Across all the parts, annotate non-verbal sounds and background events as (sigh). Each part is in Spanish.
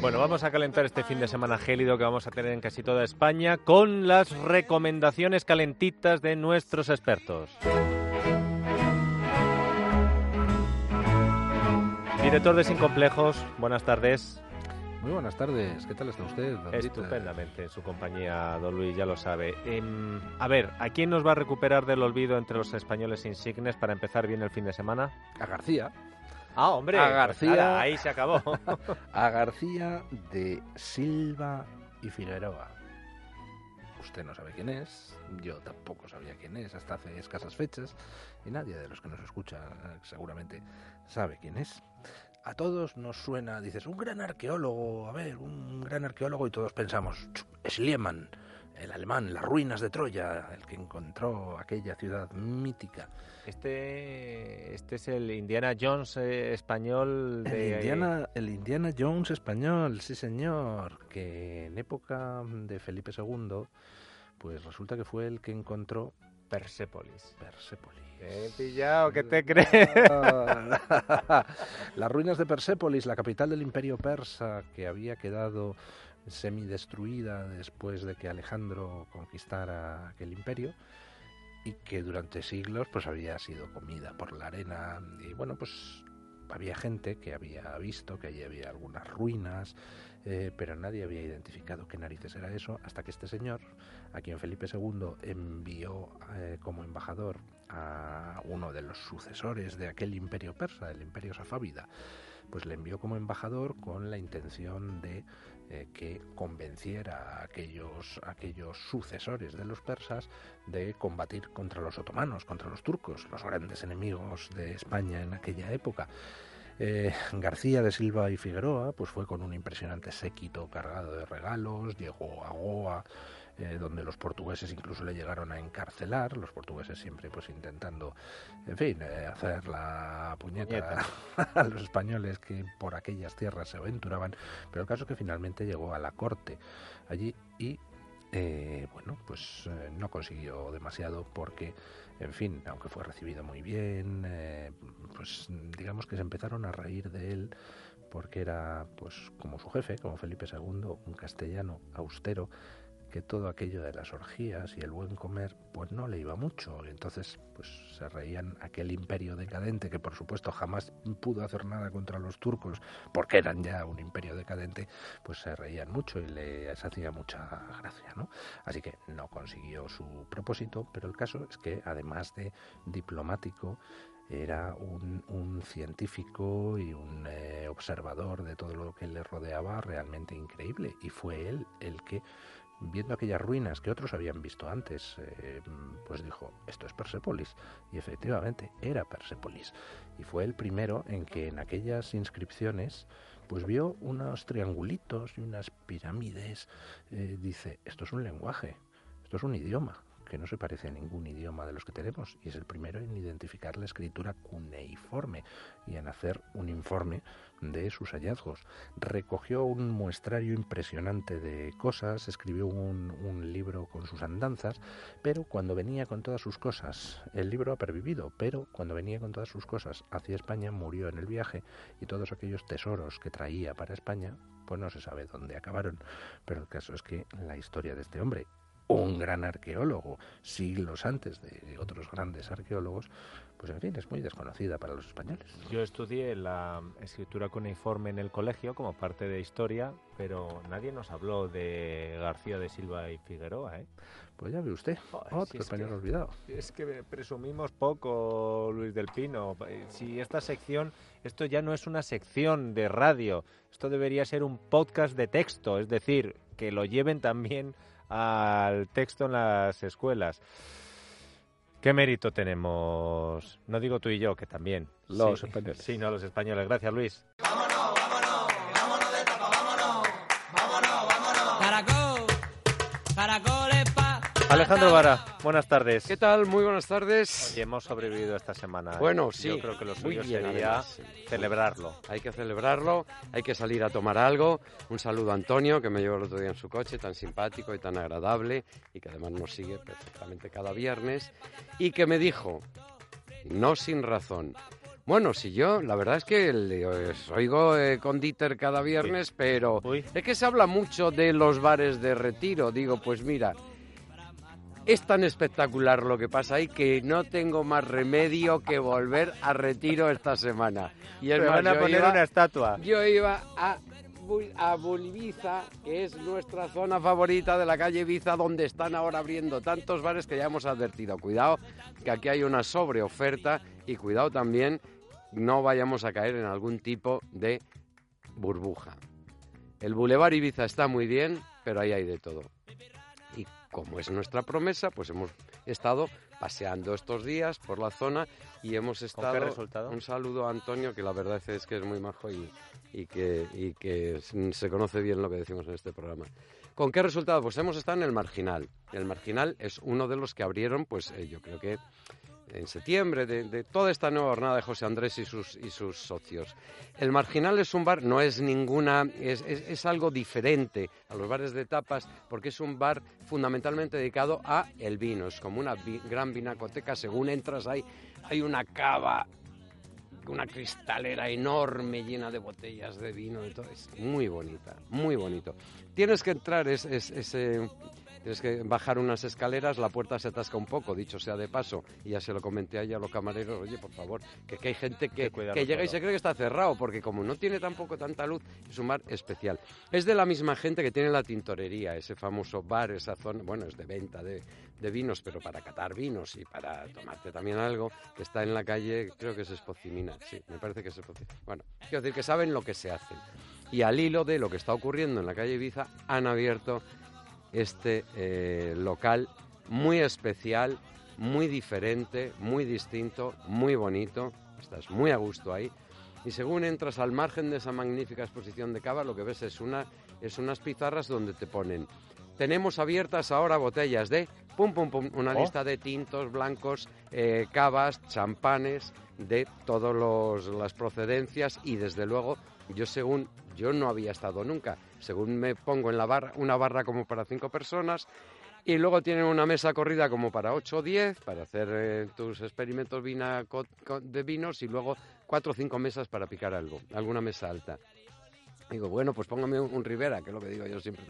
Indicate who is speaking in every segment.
Speaker 1: Bueno, vamos a calentar este fin de semana gélido que vamos a tener en casi toda España con las recomendaciones calentitas de nuestros expertos. Director de Sin Complejos, buenas tardes.
Speaker 2: Muy buenas tardes, ¿qué tal está usted? don?
Speaker 1: Estupendamente en su compañía, don Luis, ya lo sabe. Em, a ver, ¿a quién nos va a recuperar del olvido entre los españoles insignes para empezar bien el fin de semana?
Speaker 2: A García.
Speaker 1: Ah, hombre,
Speaker 2: A
Speaker 1: pues
Speaker 2: García.
Speaker 1: nada, ahí se acabó. (laughs)
Speaker 2: A García de Silva y Figueroa. Usted no sabe quién es, yo tampoco sabía quién es hasta hace escasas fechas y nadie de los que nos escucha eh, seguramente sabe quién es. A todos nos suena, dices, un gran arqueólogo, a ver, un gran arqueólogo y todos pensamos, "Ch, Schliemann, el alemán, las ruinas de Troya, el que encontró aquella ciudad mítica.
Speaker 1: Este, este es el Indiana Jones eh, español
Speaker 2: El
Speaker 1: de
Speaker 2: Indiana, el Indiana Jones español, sí señor, que en época de Felipe II, pues resulta que fue el que encontró
Speaker 1: Persépolis.
Speaker 2: Persépolis.
Speaker 1: He pillado, ¿qué te crees? (laughs)
Speaker 2: Las ruinas de Persépolis, la capital del imperio persa, que había quedado semidestruida después de que Alejandro conquistara aquel imperio y que durante siglos pues había sido comida por la arena y bueno pues había gente que había visto que allí había algunas ruinas eh, pero nadie había identificado qué narices era eso hasta que este señor a quien Felipe II envió eh, como embajador a uno de los sucesores de aquel imperio persa, el imperio safávida, pues le envió como embajador con la intención de eh, que convenciera a aquellos, aquellos sucesores de los persas de combatir contra los otomanos, contra los turcos, los grandes enemigos de España en aquella época. Eh, García de Silva y Figueroa pues fue con un impresionante séquito cargado de regalos, llegó a Goa, eh, donde los portugueses incluso le llegaron a encarcelar, los portugueses siempre pues intentando, en fin, eh, hacer la puñeta, (laughs) a los españoles que por aquellas tierras se aventuraban, pero el caso es que finalmente llegó a la corte allí y eh, bueno, pues eh, no consiguió demasiado porque, en fin, aunque fue recibido muy bien, eh, pues digamos que se empezaron a reír de él porque era, pues, como su jefe, como Felipe II, un castellano austero, que todo aquello de las orgías y el buen comer, pues no le iba mucho. Y entonces, pues se reían aquel imperio decadente que por supuesto jamás pudo hacer nada contra los turcos, porque eran ya un imperio decadente, pues se reían mucho y les hacía mucha gracia, ¿no? Así que no consiguió su propósito, pero el caso es que además de diplomático, era un, científico y un eh, observador de todo lo que le rodeaba realmente increíble. Y fue él el que viendo aquellas ruinas que otros habían visto antes, eh, pues dijo, esto es Persépolis. Y efectivamente era Persépolis. Y fue el primero en que en aquellas inscripciones, pues vio unos triangulitos y unas pirámides. Eh, dice, esto es un lenguaje, esto es un idioma que no se parece a ningún idioma de los que tenemos y es el primero en identificar la escritura cuneiforme y en hacer un informe de sus hallazgos. Recogió un muestrario impresionante de cosas, escribió un, libro con sus andanzas, pero cuando venía con todas sus cosas, el libro ha pervivido, pero cuando venía con todas sus cosas hacia España murió en el viaje y todos aquellos tesoros que traía para España, pues no se sabe dónde acabaron. Pero el caso es que la historia de este hombre un gran arqueólogo, siglos antes de otros grandes arqueólogos, pues en fin, es muy desconocida para los españoles.
Speaker 1: Yo estudié la escritura cuneiforme en el colegio como parte de historia, pero nadie nos habló de García de Silva y Figueroa, ¿eh?
Speaker 2: Pues ya ve usted,
Speaker 1: Joder,
Speaker 2: otro
Speaker 1: si es
Speaker 2: español
Speaker 1: que-
Speaker 2: olvidado.
Speaker 1: Es que presumimos poco, Luis del Pino. Eh, Si esta sección, esto ya no es una sección de radio, esto debería ser un podcast de texto, es decir, que lo lleven también al texto en las escuelas. ¿Qué mérito tenemos? No digo tú y yo, que también.
Speaker 2: Los
Speaker 1: Sí,
Speaker 2: españoles.
Speaker 1: Sí, no, los españoles. Gracias, Luis.
Speaker 3: Caracol,
Speaker 1: Alejandro Vara, buenas tardes.
Speaker 4: ¿Qué tal? Muy buenas tardes.
Speaker 1: Oye, hemos sobrevivido esta semana. ¿eh?
Speaker 4: Bueno, sí,
Speaker 1: Yo creo que lo suyo
Speaker 4: bien,
Speaker 1: sería
Speaker 4: además.
Speaker 1: celebrarlo.
Speaker 4: Hay que celebrarlo, hay que salir a tomar algo. Un saludo a Antonio, que me llevó el otro día en su coche, tan simpático y tan agradable, y que además nos sigue perfectamente cada viernes, y que me dijo, no sin razón, Bueno, si yo, la verdad es que le- os oigo eh, con Dieter cada viernes, pero
Speaker 1: Uy.
Speaker 4: es que se habla mucho de los bares de retiro. Digo, pues mira, es tan espectacular lo que pasa ahí que no tengo más remedio que volver a retiro esta semana. Y es
Speaker 1: Me
Speaker 4: más,
Speaker 1: van a poner
Speaker 4: iba-
Speaker 1: una estatua.
Speaker 4: Yo iba a, a Bulbiza, que es nuestra zona favorita de la calle Ibiza, donde están ahora abriendo tantos bares que ya hemos advertido. Cuidado, que aquí hay una sobreoferta y cuidado también, no vayamos a caer en algún tipo de burbuja. El Boulevard Ibiza está muy bien, pero ahí hay de todo. Como es nuestra promesa, pues hemos estado paseando estos días por la zona y hemos estado...
Speaker 1: qué resultado?
Speaker 4: Un saludo a Antonio, que la verdad es que es muy majo y, y que, y que s- se conoce bien lo que decimos en este programa. ¿Con qué resultado? Pues hemos estado en el Marginal. El Marginal es uno de los que abrieron, pues eh, yo creo que en septiembre, de, toda esta nueva jornada de José Andrés y sus, y sus socios. El Marginal es un bar, no es ninguna, es, es- algo diferente a los bares de tapas, porque es un bar fundamentalmente dedicado a el vino. Es como una gran vinacoteca, según entras hay, hay una cava una cristalera enorme llena de botellas de vino y todo. Es muy bonita, muy bonito. Tienes que entrar, es, eh, tienes que bajar unas escaleras, la puerta se atasca un poco, dicho sea de paso, y ya se lo comenté a ella a los camareros, oye, por favor, que, que hay gente que,
Speaker 1: que
Speaker 4: que llega y se cree que está cerrado, porque como no tiene tampoco tanta luz, es un bar especial. Es de la misma gente que tiene la tintorería, ese famoso bar, esa zona, bueno, es de venta de, de vinos, pero para catar vinos y para tomarte también algo, que está en la calle, creo que es Espocimina, sí, me parece que es Espocimina. Bueno, quiero decir que saben lo que se hace. Y al hilo de lo que está ocurriendo en la calle Ibiza, han abierto este eh, local muy especial, muy diferente, muy distinto, muy bonito, estás muy a gusto ahí. Y según entras al margen de esa magnífica exposición de cava, lo que ves es, una, es unas pizarras donde te ponen, tenemos abiertas ahora botellas de, pum, pum, pum, una
Speaker 1: Oh.
Speaker 4: lista de tintos, blancos, eh, cavas, champanes, de todas las procedencias y desde luego yo según, yo no había estado nunca, según me pongo en la barra, una barra como para cinco personas, y luego tienen una mesa corrida como para 8 o 10 para hacer eh, tus experimentos vina- co- co- de vinos y luego cuatro o cinco mesas para picar algo, alguna mesa alta. Digo, bueno, pues póngame un, un Ribera, que es lo que digo yo siempre.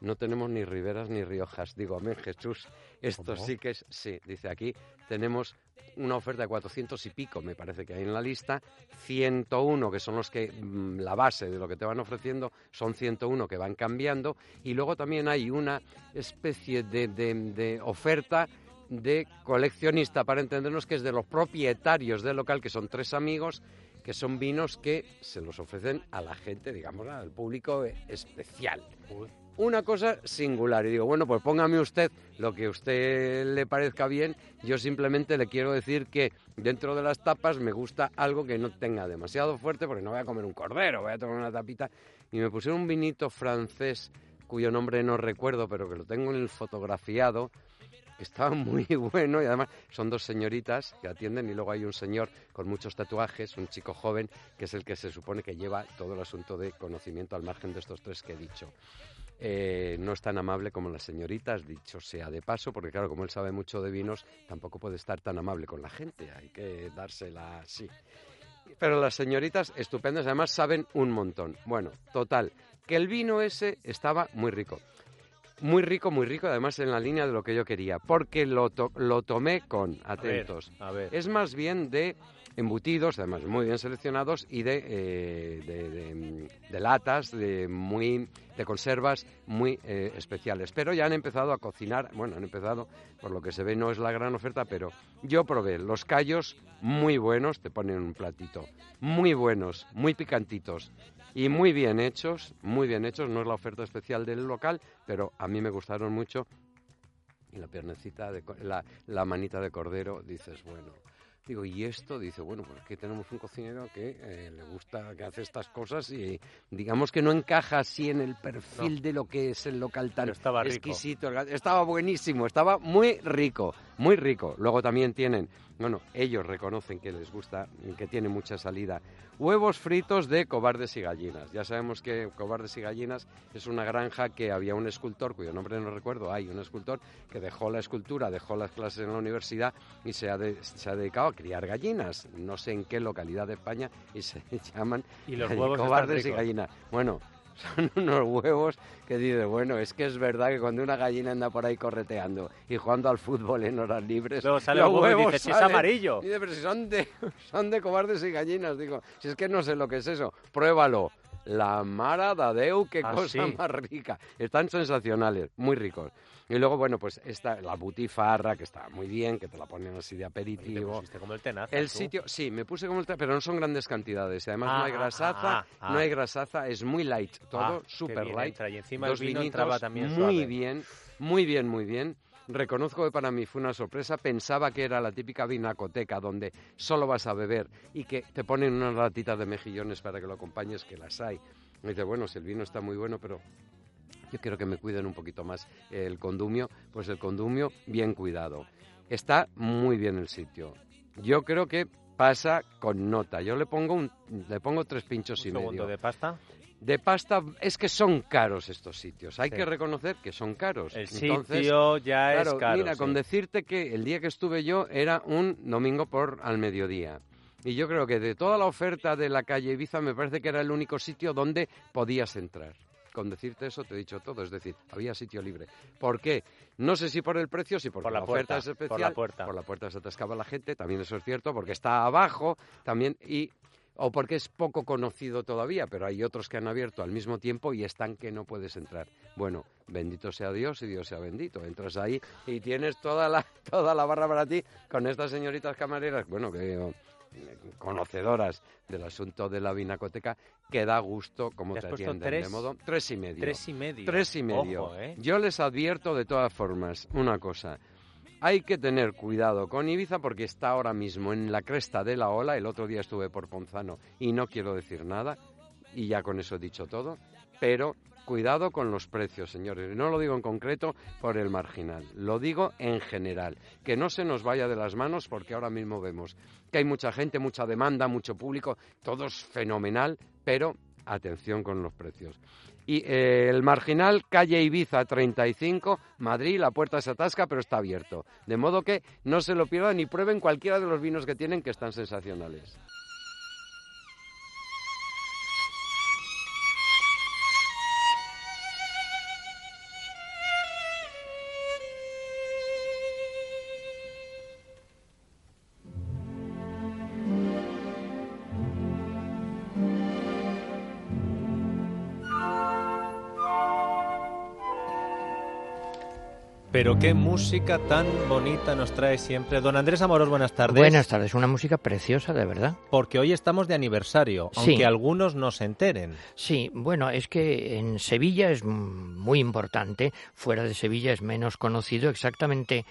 Speaker 4: No tenemos ni Riberas ni Riojas. Digo, amén, Jesús, esto
Speaker 1: ¿Cómo?
Speaker 4: sí que es... Sí, dice aquí, tenemos una oferta de 400 y pico, me parece que hay en la lista, 101 que son los que mm, la base de lo que te van ofreciendo, son 101 que van cambiando. Y luego también hay una especie de, de- de oferta de coleccionista, para entendernos que es de los propietarios del local, que son tres amigos, que son vinos que se los ofrecen a la gente, digamos, al público eh, especial una cosa singular. Y digo, bueno, pues póngame usted lo que a usted le parezca bien. Yo simplemente le quiero decir que dentro de las tapas me gusta algo que no tenga demasiado fuerte, porque no voy a comer un cordero, voy a tomar una tapita. Y me pusieron un vinito francés, cuyo nombre no recuerdo, pero que lo tengo en el fotografiado, que estaba (laughs) muy bueno y además son dos señoritas que atienden y luego hay un señor con muchos tatuajes, un chico joven, que es el que se supone que lleva todo el asunto de conocimiento al margen de estos tres que he dicho. Eh, no es tan amable como las señoritas, dicho sea de paso, porque claro, como él sabe mucho de vinos, tampoco puede estar tan amable con la gente, hay que dársela así. Pero las señoritas estupendas, además saben un montón. Bueno, total, que el vino ese estaba muy rico. Muy rico, muy rico, además en la línea de lo que yo quería, porque lo, to- lo tomé con,
Speaker 1: A ver,
Speaker 4: atentos,
Speaker 1: a ver.
Speaker 4: es más bien de embutidos, además muy bien seleccionados, y de, eh, de, de- latas, de, muy, de conservas muy eh, especiales. Pero ya han empezado a cocinar, bueno, han empezado, por lo que se ve no es la gran oferta, pero yo probé los callos muy buenos, te ponen un platito, muy buenos, muy picantitos. Y muy bien hechos, muy bien hechos, no es la oferta especial del local, pero a mí me gustaron mucho y la piernecita, de, la, la manita de cordero, dices, bueno. Digo, ¿y esto? Dice, bueno, pues aquí tenemos un cocinero que eh, le gusta, que hace estas cosas y digamos que no encaja así en el perfil de lo que es el local tan
Speaker 1: Pero estaba rico.
Speaker 4: exquisito. Estaba buenísimo, estaba muy rico, muy rico. Luego también tienen, bueno, ellos reconocen que les gusta, que tiene mucha salida. Huevos fritos de cobardes y gallinas. Ya sabemos que cobardes y gallinas es una granja que había un escultor, cuyo nombre no recuerdo, hay un escultor que dejó la escultura, dejó las clases en la universidad y se ha, de- se ha dedicado a criar gallinas. No sé en qué localidad de España y se (laughs) llaman
Speaker 1: Y los (laughs) huevos
Speaker 4: cobardes y gallinas. Bueno, son (laughs) unos huevos que dices, bueno, es que es verdad que cuando una gallina anda por ahí correteando y jugando al fútbol en horas libres,
Speaker 1: Luego sale
Speaker 4: los
Speaker 1: el huevo y
Speaker 4: huevos
Speaker 1: dices, "Si es
Speaker 4: salen".
Speaker 1: amarillo.
Speaker 4: Y dice, pero si son de, (laughs) son de cobardes y gallinas, digo, si es que no sé lo que es eso, pruébalo. La Mara Dadeu, qué
Speaker 1: Ah,
Speaker 4: cosa
Speaker 1: sí.
Speaker 4: más rica. Están sensacionales, muy ricos. Y luego, bueno, pues esta, la butifarra, que está muy bien, que te la ponen así de
Speaker 1: te
Speaker 4: aperitivo.
Speaker 1: pusiste como el tenaza,
Speaker 4: El
Speaker 1: tú.
Speaker 4: sitio, sí, me puse como el tra- pero no son grandes cantidades. y Además, no hay
Speaker 1: Ah,
Speaker 4: grasaza,
Speaker 1: ah, ah.
Speaker 4: no hay grasaza, es muy light, todo
Speaker 1: Ah, bien
Speaker 4: light.
Speaker 1: entra, y encima
Speaker 4: dos
Speaker 1: el vino entraba también
Speaker 4: muy
Speaker 1: suave.
Speaker 4: bien, muy bien, muy bien. Reconozco que para mí fue una sorpresa. Pensaba que era la típica vinacoteca donde solo vas a beber y que te ponen unas latitas de mejillones para que lo acompañes, que las hay. Y dice, bueno, si el vino está muy bueno, pero yo quiero que me cuiden un poquito más el condumio. Pues el condumio, bien cuidado. Está muy bien el sitio. Yo creo que pasa con nota. Yo le pongo un, le pongo tres pinchos y
Speaker 1: Un segundo
Speaker 4: medio.
Speaker 1: de pasta.
Speaker 4: De pasta, es que son caros estos sitios. Hay
Speaker 1: Sí.
Speaker 4: que reconocer que son caros.
Speaker 1: El
Speaker 4: Entonces,
Speaker 1: sitio ya
Speaker 4: claro,
Speaker 1: es caro.
Speaker 4: mira,
Speaker 1: sí.
Speaker 4: con decirte que el día que estuve yo era un domingo por al mediodía. Y yo creo que de toda la oferta de la calle Ibiza me parece que era el único sitio donde podías entrar. Con decirte eso te he dicho todo, es decir, había sitio libre. ¿Por qué? No sé si por el precio, si porque
Speaker 1: Por la
Speaker 4: la, oferta es
Speaker 1: por
Speaker 4: especial.
Speaker 1: la puerta.
Speaker 4: Por la puerta se atascaba la gente, también eso es cierto, porque está abajo también y o porque es poco conocido todavía, pero hay otros que han abierto al mismo tiempo y están que no puedes entrar. Bueno, bendito sea Dios y Dios sea bendito. Entras ahí y tienes toda la (laughs) toda la barra para ti con estas señoritas camareras, bueno, que eh, conocedoras del asunto de la vinacoteca, que da gusto como
Speaker 1: ¿Te
Speaker 4: te atienden.
Speaker 1: tres?
Speaker 4: De modo tres y medio.
Speaker 1: Tres y medio.
Speaker 4: Tres y medio.
Speaker 1: Ojo, ¿eh?
Speaker 4: Yo les advierto de todas formas una cosa. Hay que tener cuidado con Ibiza porque está ahora mismo en la cresta de la ola. El otro día estuve por Ponzano y no quiero decir nada. Y ya con eso he dicho todo. Pero cuidado con los precios, señores. No lo digo en concreto por el marginal. Lo digo en general. Que no se nos vaya de las manos porque ahora mismo vemos que hay mucha gente, mucha demanda, mucho público. Todo es fenomenal. Pero atención con los precios. Y eh, el marginal, calle Ibiza 35, Madrid, la puerta se atasca, pero está abierto. De modo que no se lo pierdan y prueben cualquiera de los vinos que tienen, que están sensacionales.
Speaker 1: Pero qué música tan bonita nos trae siempre. Don Andrés Amorós, buenas tardes.
Speaker 5: Buenas tardes, una música preciosa, de verdad.
Speaker 1: Porque hoy estamos de aniversario,
Speaker 5: Sí.
Speaker 1: aunque algunos no se enteren.
Speaker 5: Sí, bueno, es que en Sevilla es muy importante, fuera de Sevilla es menos conocido. Exactamente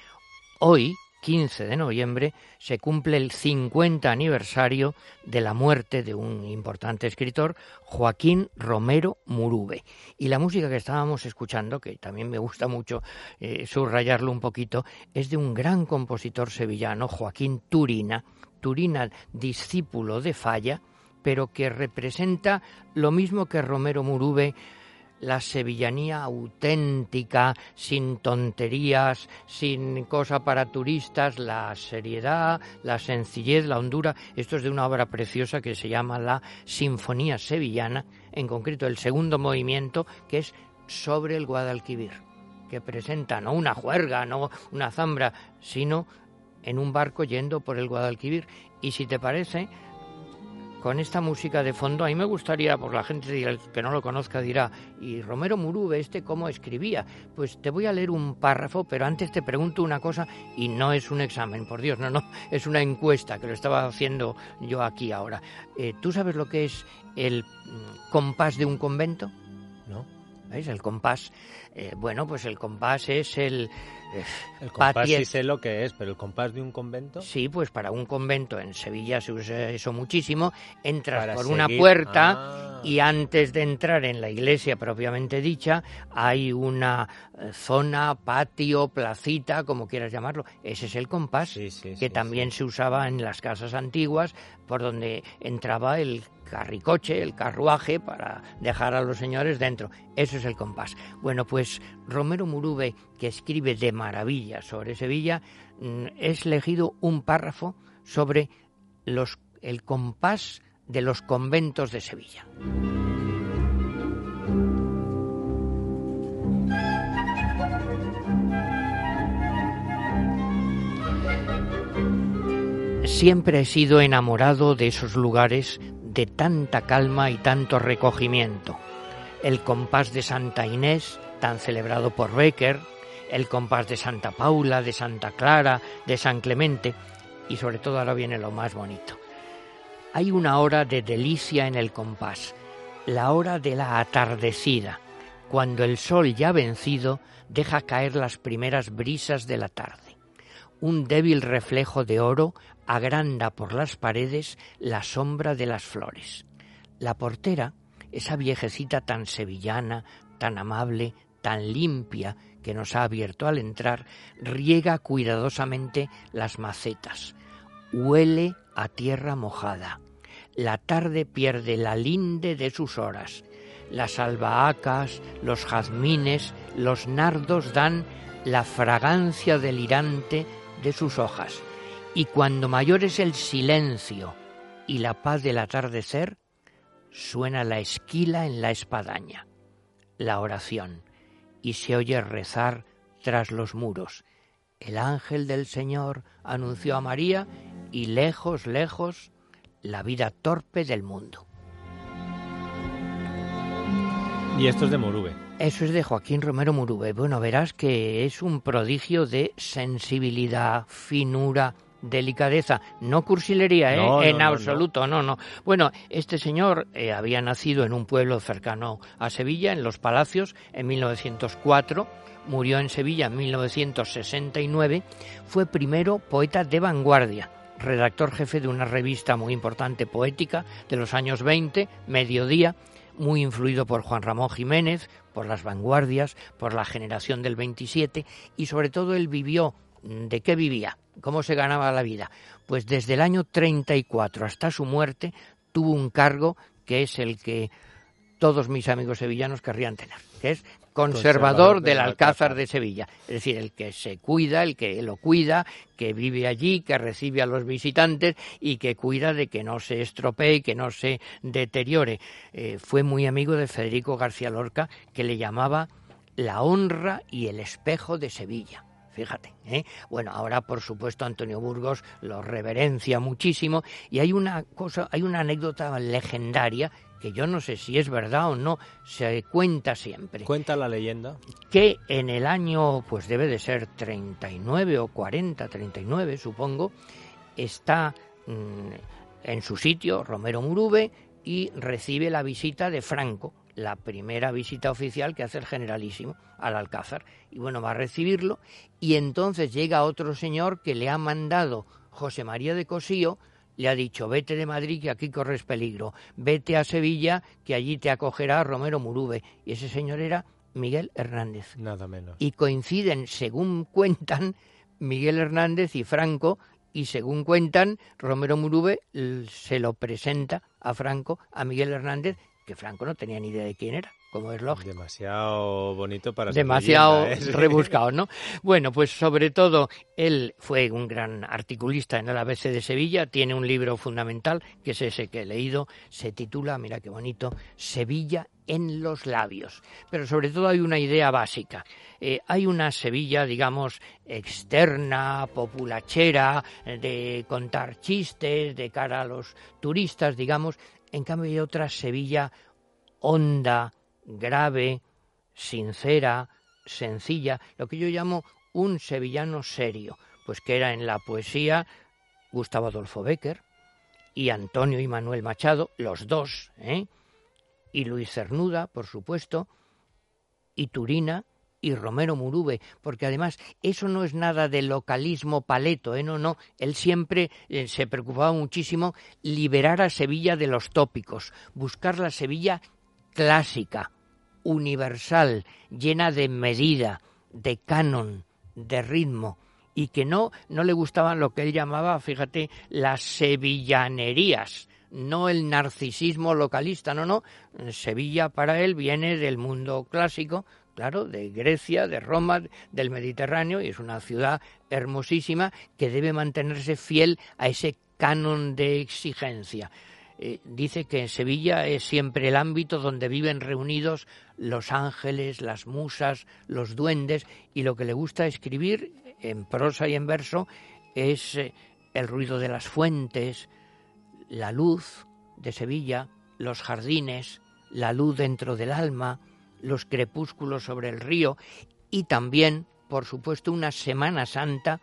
Speaker 5: hoy, 15 de noviembre, se cumple el 50 aniversario de la muerte de un importante escritor, Joaquín Romero Murube. Y la música que estábamos escuchando, que también me gusta mucho eh, subrayarlo un poquito, es de un gran compositor sevillano, Joaquín Turina, Turina discípulo de Falla, pero que representa lo mismo que Romero Murube, la sevillanía auténtica, sin tonterías, sin cosa para turistas, la seriedad, la sencillez, la hondura. Esto es de una obra preciosa que se llama la Sinfonía Sevillana, en concreto el segundo movimiento, que es sobre el Guadalquivir, que presenta no una juerga, no una zambra, sino en un barco yendo por el Guadalquivir. Y si te parece, con esta música de fondo, a mí me gustaría, por la gente que no lo conozca dirá, ¿y Romero Murube este cómo escribía? Pues te voy a leer un párrafo, pero antes te pregunto una cosa, y no es un examen, por Dios, no, no, (laughs) es una encuesta que lo estaba haciendo yo aquí ahora. Eh, ¿Tú sabes lo que es el mm, compás de un convento? ¿Veis? El compás. Eh, bueno, pues el compás es el... eh,
Speaker 1: El compás
Speaker 5: Patiet-
Speaker 1: sí sé lo que es, pero el compás de un convento.
Speaker 5: Sí, pues para un convento en Sevilla se usa eso muchísimo. Entras
Speaker 1: Para
Speaker 5: por una puerta
Speaker 1: Ah.
Speaker 5: y antes de entrar en la iglesia propiamente dicha hay una eh, zona, patio, placita, como quieras llamarlo. Ese es el compás
Speaker 1: Sí, sí,
Speaker 5: que
Speaker 1: sí,
Speaker 5: también se usaba en las casas antiguas por donde entraba el carricoche, el carruaje para dejar a los señores dentro. Eso es el compás. Bueno, pues Romero Murube, que escribe de maravilla sobre Sevilla, mm, es elegido un párrafo sobre los, el compás de los conventos de Sevilla. Siempre he sido enamorado de esos lugares de tanta calma y tanto recogimiento. El compás de Santa Inés, tan celebrado por Becker, el compás de Santa Paula, de Santa Clara, de San Clemente, y sobre todo ahora viene lo más bonito. Hay una hora de delicia en el compás, la hora de la atardecida, cuando el sol ya vencido deja caer las primeras brisas de la tarde. Un débil reflejo de oro agranda por las paredes la sombra de las flores. La portera, esa viejecita tan sevillana, tan amable, tan limpia que nos ha abierto al entrar, riega cuidadosamente las macetas. Huele a tierra mojada. La tarde pierde la linde de sus horas. Las albahacas, los jazmines, los nardos dan la fragancia delirante de sus hojas. Y cuando mayor es el silencio y la paz del atardecer, suena la esquila en la espadaña, la oración, y se oye rezar tras los muros. El ángel del Señor anunció a María y lejos, lejos, la vida torpe del mundo.
Speaker 1: Y esto es de Murube.
Speaker 5: Eso es de Joaquín Romero Murube. Bueno, verás que es un prodigio de sensibilidad, finura, delicadeza, no cursilería, ¿eh?
Speaker 1: No,
Speaker 5: en
Speaker 1: no,
Speaker 5: absoluto, no. no, Bueno, este señor eh, había nacido en un pueblo cercano a Sevilla, en Los Palacios, en 1904, murió en Sevilla en 1969, fue primero poeta de vanguardia, redactor jefe de una revista muy importante poética de los años 20, Mediodía, muy influido por Juan Ramón Jiménez, por las vanguardias, por la generación del 27 y sobre todo él vivió ¿De qué vivía? ¿Cómo se ganaba la vida? Pues desde el año 34 hasta su muerte tuvo un cargo que es el que todos mis amigos sevillanos querrían tener, que es conservador, del Alcázar de Sevilla. Es decir, el que se cuida, el que lo cuida, que vive allí, que recibe a los visitantes y que cuida de que no se estropee, que no se deteriore. Eh, fue muy amigo de Federico García Lorca, que le llamaba la honra y el espejo de Sevilla fíjate. ¿eh? Bueno, ahora por supuesto Antonio Burgos lo reverencia muchísimo y hay una cosa, hay una anécdota legendaria que yo no sé si es verdad o no, se cuenta siempre.
Speaker 1: Cuenta la leyenda.
Speaker 5: Que en el año, pues debe de ser 39 o 40, 39 supongo, está mm, en su sitio Romero Murube y recibe la visita de Franco, la primera visita oficial que hace el generalísimo al Alcázar. Y bueno, va a recibirlo y entonces llega otro señor que le ha mandado José María de Cosío, le ha dicho, vete de Madrid que aquí corres peligro, vete a Sevilla que allí te acogerá Romero Murube. Y ese señor era Miguel Hernández.
Speaker 1: Nada menos.
Speaker 5: Y coinciden, según cuentan, Miguel Hernández y Franco, y según cuentan, Romero Murube se lo presenta a Franco, a Miguel Hernández, que Franco no tenía ni idea de quién era, como es lógico.
Speaker 1: Demasiado bonito para ser
Speaker 5: Demasiado
Speaker 1: ¿eh? (laughs)
Speaker 5: rebuscado, ¿no? Bueno, pues sobre todo él fue un gran articulista en el ABC de Sevilla, tiene un libro fundamental, que es ese que he leído, se titula, mira qué bonito, Sevilla en los labios. Pero sobre todo hay una idea básica. Eh, hay una Sevilla, digamos, externa, populachera, eh, de contar chistes de cara a los turistas, digamos, en cambio hay otra Sevilla honda, grave, sincera, sencilla, lo que yo llamo un sevillano serio, pues que era en la poesía Gustavo Adolfo Becker y Antonio y Manuel Machado, los dos, ¿eh? y Luis Cernuda, por supuesto, y Turina, y Romero Murube, porque además eso no es nada de localismo paleto, ¿eh? no, no, él siempre eh, se preocupaba muchísimo liberar a Sevilla de los tópicos, buscar la Sevilla clásica, universal, llena de medida, de canon, de ritmo, y que no, no le gustaban lo que él llamaba, fíjate, las sevillanerías, no el narcisismo localista, no, no. Sevilla para él viene del mundo clásico, claro, de Grecia, de Roma, del Mediterráneo, y es una ciudad hermosísima que debe mantenerse fiel a ese canon de exigencia. Eh, dice que en Sevilla es siempre el ámbito donde viven reunidos los ángeles, las musas, los duendes, y lo que le gusta escribir en prosa y en verso es eh, el ruido de las fuentes, la luz de Sevilla, los jardines, la luz dentro del alma, los crepúsculos sobre el río y también, por supuesto, una Semana Santa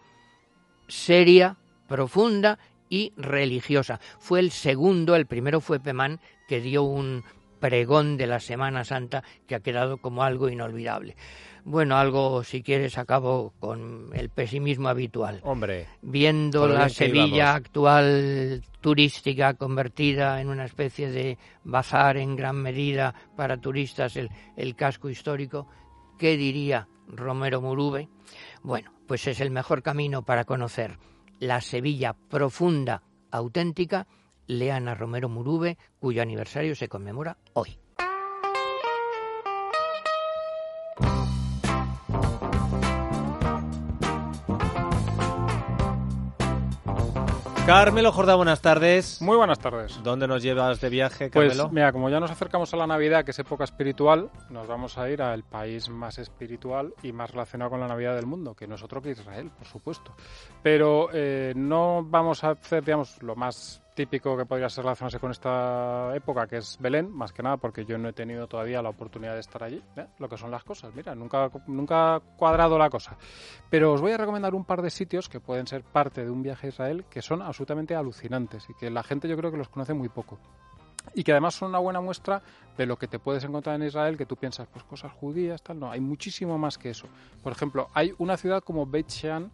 Speaker 5: seria, profunda y religiosa. Fue el segundo, el primero fue Pemán, que dio un pregón de la Semana Santa que ha quedado como algo inolvidable. Bueno, algo, si quieres, acabo con el pesimismo habitual.
Speaker 1: Hombre.
Speaker 5: Viendo la Sevilla actual turística convertida en una especie de bazar en gran medida para turistas, el, el casco histórico, ¿qué diría Romero Murube? Bueno, pues es el mejor camino para conocer la Sevilla profunda, auténtica, lean a Romero Murube, cuyo aniversario se conmemora hoy.
Speaker 1: Carmelo Jordá, buenas tardes.
Speaker 6: Muy buenas tardes.
Speaker 1: ¿Dónde nos llevas de viaje,
Speaker 6: Pues
Speaker 1: Carmelo?
Speaker 6: mira, como ya nos acercamos a la Navidad, que es época espiritual, nos vamos a ir al país más espiritual y más relacionado con la Navidad del mundo, que no es otro que Israel, por supuesto. Pero eh, no vamos a hacer, digamos, lo más típico que podría ser relacionarse con esta época, que es Belén, más que nada porque yo no he tenido todavía la oportunidad de estar allí, ¿eh? lo que son las cosas, mira, nunca, nunca ha cuadrado la cosa. Pero os voy a recomendar un par de sitios que pueden ser parte de un viaje a Israel que son absolutamente alucinantes y que la gente yo creo que los conoce muy poco. Y que además son una buena muestra de lo que te puedes encontrar en Israel, que tú piensas, pues cosas judías, tal, no, hay muchísimo más que eso. Por ejemplo, hay una ciudad como Beit Shean,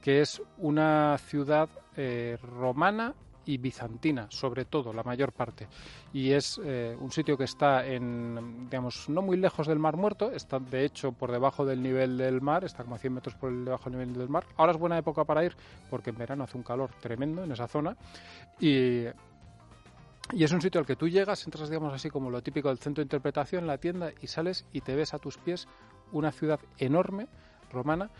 Speaker 6: que es una ciudad eh, romana y bizantina, sobre todo, la mayor parte. Y es eh, un sitio que está en, digamos, no muy lejos del Mar Muerto, está de hecho por debajo del nivel del mar, está como a 100 metros por debajo del nivel del mar. Ahora es buena época para ir porque en verano hace un calor tremendo en esa zona y y es un sitio al que tú llegas, entras, digamos así, como lo típico del centro de interpretación, la tienda, y sales y te ves a tus pies una ciudad enorme, romana.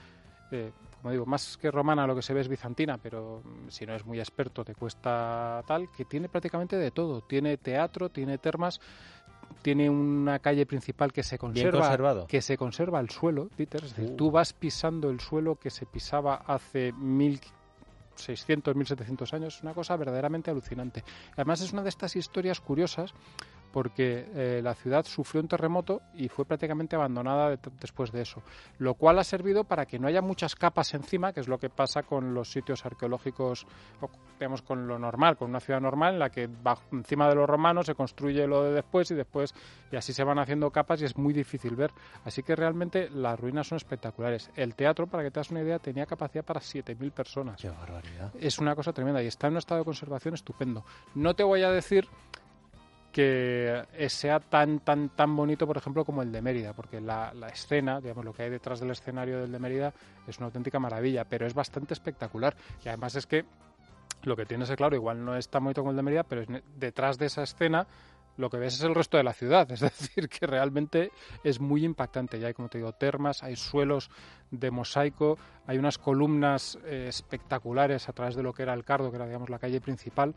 Speaker 6: Eh, como digo, más que romana lo que se ve es bizantina, pero mm, si no es muy experto te cuesta tal, que tiene prácticamente de todo. Tiene teatro, tiene termas, tiene una calle principal que se conserva, que se conserva el suelo, Peter. Es decir,
Speaker 1: Uh.
Speaker 6: tú vas pisando el suelo que se pisaba hace mil 600, 1700 años, es una cosa verdaderamente alucinante. Además es una de estas historias curiosas porque eh, la ciudad sufrió un terremoto y fue prácticamente abandonada de- después de eso, lo cual ha servido para que no haya muchas capas encima, que es lo que pasa con los sitios arqueológicos, o, digamos con lo normal, con una ciudad normal en la que bajo, encima de los romanos se construye lo de después y después y así se van haciendo capas y es muy difícil ver. Así que realmente las ruinas son espectaculares. El teatro, para que te das una idea, tenía capacidad para 7.000 personas
Speaker 1: Qué barbaridad.
Speaker 6: es una cosa tremenda y está en un estado de conservación estupendo. No te voy a decir que sea tan tan tan bonito, por ejemplo, como el de Mérida, porque la, escena, digamos, lo que hay detrás del escenario del de Mérida es una auténtica maravilla, pero es bastante espectacular. Y además es que lo que tienes es claro, igual no es tan bonito como el de Mérida, pero es detrás de esa escena lo que ves es el resto de la ciudad, (laughs) es decir, que realmente es muy impactante. Ya hay, como te digo, termas, hay suelos de mosaico, hay unas columnas eh, espectaculares a través de lo que era el Cardo, que era, digamos, la calle principal,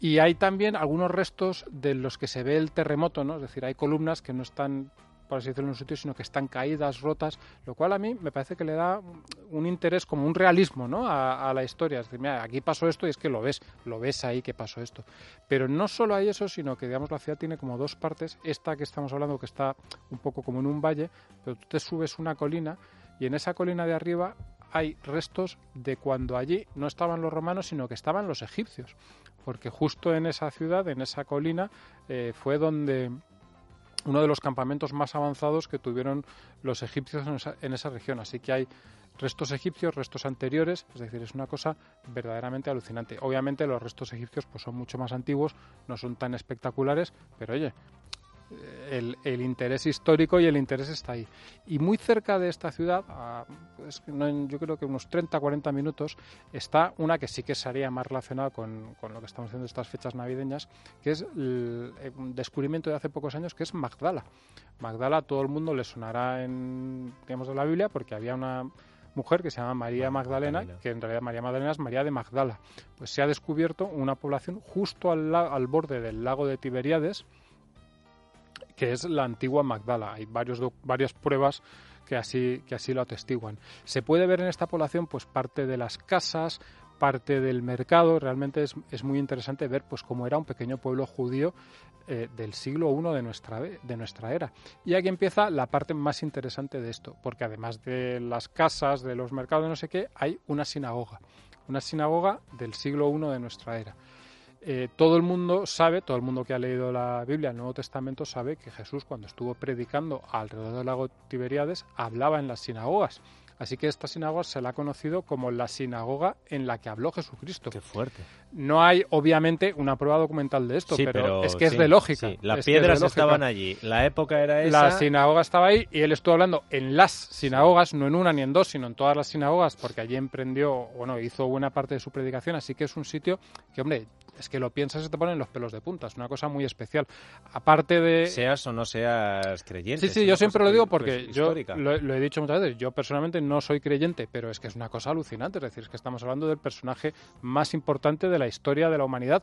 Speaker 6: y hay también algunos restos de los que se ve el terremoto, ¿no? Es decir, hay columnas que no están, por así decirlo, en un sitio, sino que están caídas, rotas, lo cual a mí me parece que le da un interés, como un realismo, ¿no? A, la historia. Es decir, mira, aquí pasó esto y es que lo ves, lo ves ahí que pasó esto. Pero no solo hay eso, sino que, digamos, la ciudad tiene como dos partes. Esta que estamos hablando, que está un poco como en un valle, pero tú te subes una colina y en esa colina de arriba hay restos de cuando allí no estaban los romanos, sino que estaban los egipcios. Porque justo en esa ciudad, en esa colina, eh, fue donde uno de los campamentos más avanzados que tuvieron los egipcios en esa, en esa región. Así que hay restos egipcios, restos anteriores, es decir, es una cosa verdaderamente alucinante. Obviamente los restos egipcios pues son mucho más antiguos, no son tan espectaculares, pero oye, el, el interés histórico y el interés está ahí. Y muy cerca de esta ciudad, a, pues, no en- yo creo que unos 30-40 minutos, está una que sí que sería más relacionada con, con lo que estamos haciendo estas fechas navideñas, que es el- eh, un descubrimiento de hace pocos años, que es Magdala. Magdala a todo el mundo le sonará en, digamos, de la Biblia, porque había una mujer que se llama María Magdalena,
Speaker 1: Magdalena.
Speaker 6: que en realidad María Magdalena es María de Magdala. Pues se ha descubierto una población justo al, al borde del lago de Tiberíades, que es la antigua Magdala. Hay varios, varias pruebas que así, que así lo atestiguan. Se puede ver en esta población pues parte de las casas, parte del mercado. Realmente es, es muy interesante ver pues cómo era un pequeño pueblo judío eh, del siglo I de nuestra, de nuestra era. Y aquí empieza la parte más interesante de esto, porque además de las casas, de los mercados, no sé qué, hay una sinagoga. Una sinagoga del siglo I de nuestra era. Eh, todo el mundo sabe, todo el mundo que ha leído la Biblia, el Nuevo Testamento, sabe que Jesús cuando estuvo predicando alrededor del lago Tiberíades hablaba en las sinagogas. Así que esta sinagoga se la ha conocido como la sinagoga en la que habló Jesucristo.
Speaker 1: Qué fuerte.
Speaker 6: No hay, obviamente, una prueba documental de esto,
Speaker 1: Sí,
Speaker 6: pero, es que es de lógica.
Speaker 1: sí. Las
Speaker 6: es es
Speaker 1: piedras estaban allí. La época era esa.
Speaker 6: La sinagoga estaba ahí y él estuvo hablando en las sinagogas, no en una ni en dos, sino en todas las sinagogas, porque allí emprendió, bueno, hizo buena parte de su predicación, así que es un sitio que, hombre, es que lo piensas y te ponen los pelos de punta, es una cosa muy especial. Aparte de...
Speaker 1: Seas o no seas creyente.
Speaker 6: Sí, sí, yo siempre lo digo
Speaker 1: pues,
Speaker 6: porque yo lo, lo he dicho muchas veces, yo personalmente no soy creyente, pero es que es una cosa alucinante, es decir, es que estamos hablando del personaje más importante de la historia de la humanidad,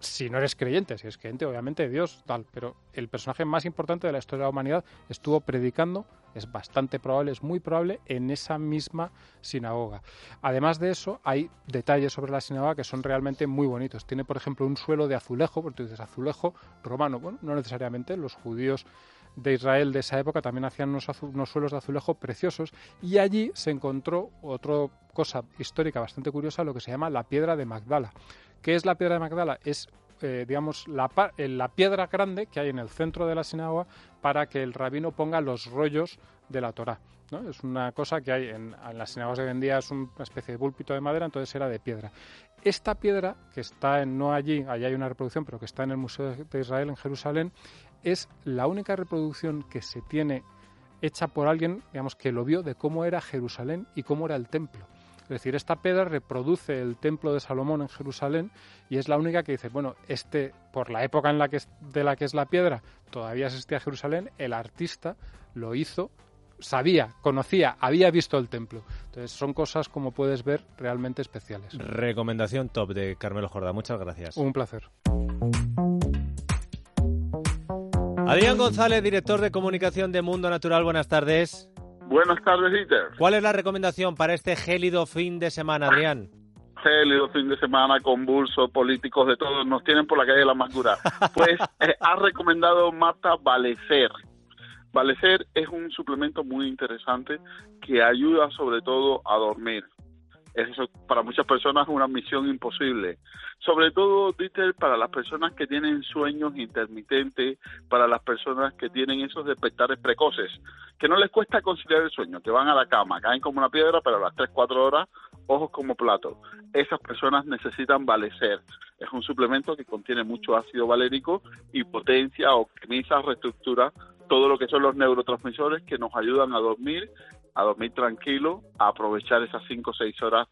Speaker 6: si no eres creyente, si eres creyente, obviamente Dios, tal, pero el personaje más importante de la historia de la humanidad estuvo predicando, es bastante probable, es muy probable, en esa misma sinagoga. Además de eso, hay detalles sobre la sinagoga que son realmente muy bonitos. Tiene, por ejemplo, un suelo de azulejo, porque tú dices azulejo romano, bueno, no necesariamente, los judíos de Israel de esa época también hacían unos, unos suelos de azulejo preciosos y allí se encontró otra cosa histórica bastante curiosa, lo que se llama la piedra de Magdala. ¿Qué es la piedra de Magdala? Es, eh, digamos, la, eh, la piedra grande que hay en el centro de la sinagoga para que el rabino ponga los rollos de la Torá. ¿no? Es una cosa que hay en, en las sinagogas de hoy es una especie de púlpito de madera, entonces era de piedra. Esta piedra, que está en, no allí, allí hay una reproducción, pero que está en el Museo de Israel en Jerusalén, es la única reproducción que se tiene hecha por alguien, digamos, que lo vio de cómo era Jerusalén y cómo era el templo. Es decir, esta piedra reproduce el templo de Salomón en Jerusalén y es la única que dice, bueno, este, por la época en la que es- de la que es la piedra, todavía existía Jerusalén, el artista lo hizo, sabía, conocía, había visto el templo. Entonces son cosas, como puedes ver, realmente especiales.
Speaker 1: Recomendación top de Carmelo Jorda. Muchas gracias.
Speaker 6: Un placer.
Speaker 1: Adrián González, director de comunicación de Mundo Natural. Buenas tardes.
Speaker 7: Buenas tardes, Dieter.
Speaker 1: ¿Cuál es la recomendación para este gélido fin de semana, Adrián?
Speaker 7: Gélido fin de semana, convulso, políticos de todos, nos tienen por la calle de la amargura. Pues (laughs) eh, ha recomendado Marta Valecer. Valecer es un suplemento muy interesante que ayuda sobre todo a dormir. Eso para muchas personas es una misión imposible. Sobre todo, Dieter, para las personas que tienen sueños intermitentes, para las personas que tienen esos despertares precoces, que no les cuesta conciliar el sueño, que van a la cama, caen como una piedra, pero a las 3, 4 horas, ojos como plato. Esas personas necesitan Valecer. Es un suplemento que contiene mucho ácido valérico y potencia, optimiza, reestructura todo lo que son los neurotransmisores que nos ayudan a dormir, a dormir tranquilo, a aprovechar esas 5 o 6 horas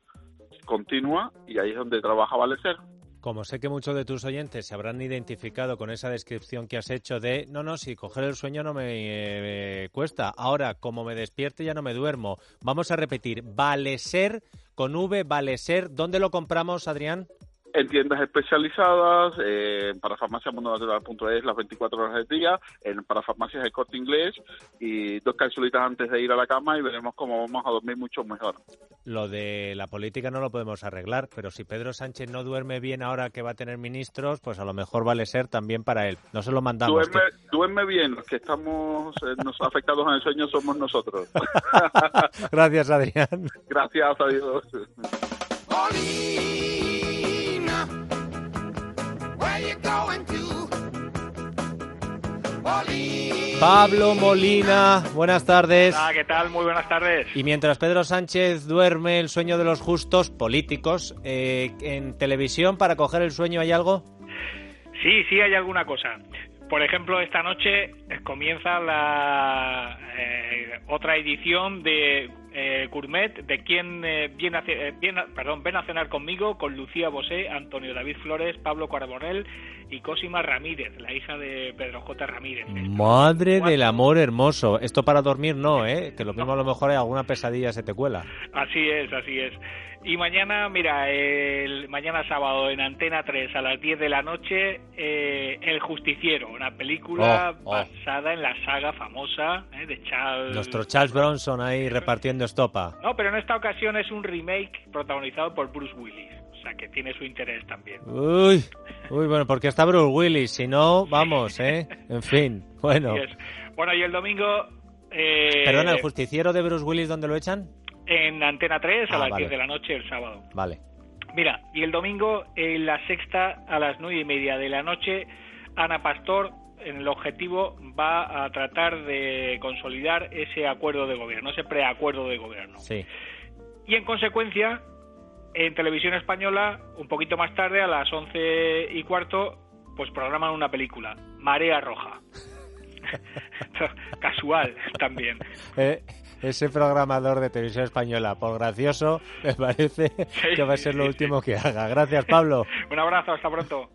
Speaker 7: continuas y ahí es donde trabaja Valecer.
Speaker 1: Como sé que muchos de tus oyentes se habrán identificado con esa descripción que has hecho de, no, no, si coger el sueño no me eh, cuesta. Ahora, como me despierte ya no me duermo. Vamos a repetir, Valeser con V, Valeser. ¿Dónde lo compramos, Adrián?
Speaker 7: En tiendas especializadas, eh, en parafarmaciamundonatural.es las 24 horas del día, en parafarmacias de corte inglés y dos capsulitas antes de ir a la cama y veremos cómo vamos a dormir mucho mejor.
Speaker 1: Lo de la política no lo podemos arreglar, pero si Pedro Sánchez no duerme bien ahora que va a tener ministros, pues a lo mejor vale ser también para él. No se lo mandamos.
Speaker 7: Duerme, duerme bien, los que estamos eh, nos afectados en el sueño somos nosotros.
Speaker 1: que- (laughs) Gracias, Adrián.
Speaker 7: Gracias, adiós.
Speaker 1: Pablo Molina, buenas tardes.
Speaker 8: Ah, ¿qué tal? Muy buenas tardes.
Speaker 1: Y mientras Pedro Sánchez duerme el sueño de los justos políticos, eh, ¿en televisión para coger el sueño hay algo?
Speaker 8: Sí, sí hay alguna cosa. Por ejemplo, esta noche comienza la eh, otra edición de eh, Gourmet de quien eh, viene a, eh, viene perdón, ven a cenar conmigo con Lucía Bosé, Antonio David Flores, Pablo Carbonell y Cosima Ramírez, la hija de Pedro J. Ramírez.
Speaker 1: Madre del amor hermoso. Esto para dormir no, ¿eh? Que lo mismo a lo mejor hay alguna pesadilla se te cuela.
Speaker 8: Así es, así es. Y mañana, mira, el, mañana sábado en Antena 3 a las 10 de la noche, eh, El Justiciero, una película
Speaker 1: Oh, oh.
Speaker 8: basada en la saga famosa eh, de Charles.
Speaker 1: Nuestro Charles Bronson ahí repartiendo estopa.
Speaker 8: No, pero en esta ocasión es un remake protagonizado por Bruce Willis, o sea que tiene su interés también.
Speaker 1: Uy, uy, bueno, porque está Bruce Willis, si no, vamos, ¿eh? En fin, (laughs) bueno.
Speaker 8: Así es. Bueno, y el domingo... Eh,
Speaker 1: Perdona, ¿el justiciero de Bruce Willis dónde lo echan?
Speaker 8: En Antena 3 a
Speaker 1: Ah,
Speaker 8: las
Speaker 1: vale.
Speaker 8: 10 de la noche el sábado.
Speaker 1: Vale.
Speaker 8: Mira, y el domingo en la sexta a las nueve y media de la noche, Ana Pastor, en el objetivo, va a tratar de consolidar ese acuerdo de gobierno, ese preacuerdo de gobierno.
Speaker 1: Sí.
Speaker 8: Y en consecuencia, en televisión española, un poquito más tarde, a las once y cuarto, pues programan una película, Marea Roja. (laughs) (laughs) Casual también.
Speaker 1: Eh, ese programador de televisión española, por gracioso, me parece que va a ser lo último que haga. Gracias, Pablo. (laughs)
Speaker 8: Un abrazo, hasta pronto.